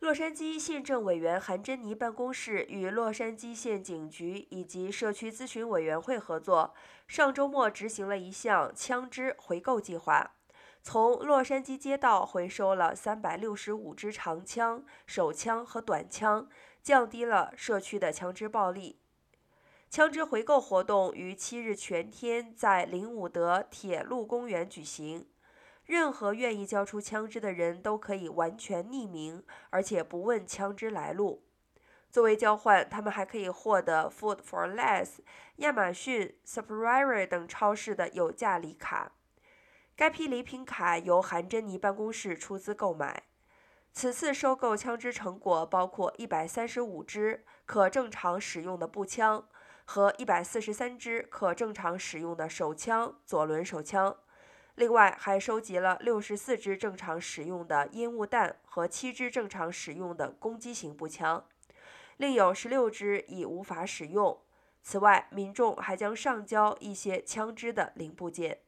洛杉矶县政委员韩珍妮办公室与洛杉矶县警局以及社区咨询委员会合作，上周末执行了一项枪支回购计划，从洛杉矶街道回收了三百六十五支长枪、手枪和短枪，降低了社区的枪支暴力。枪支回购活动于七日全天在林伍德铁路公园举行。任何愿意交出枪支的人都可以完全匿名，而且不问枪支来路。作为交换，他们还可以获得 Food for Less、亚马逊、Superior 等超市的有价礼卡。该批礼品卡由韩珍妮办公室出资购买。此次收购枪支成果包括一百三十五支可正常使用的步枪和一百四十三支可正常使用的手枪（左轮手枪）。另外，还收集了六十四支正常使用的烟雾弹和七支正常使用的攻击型步枪，另有十六支已无法使用。此外，民众还将上交一些枪支的零部件。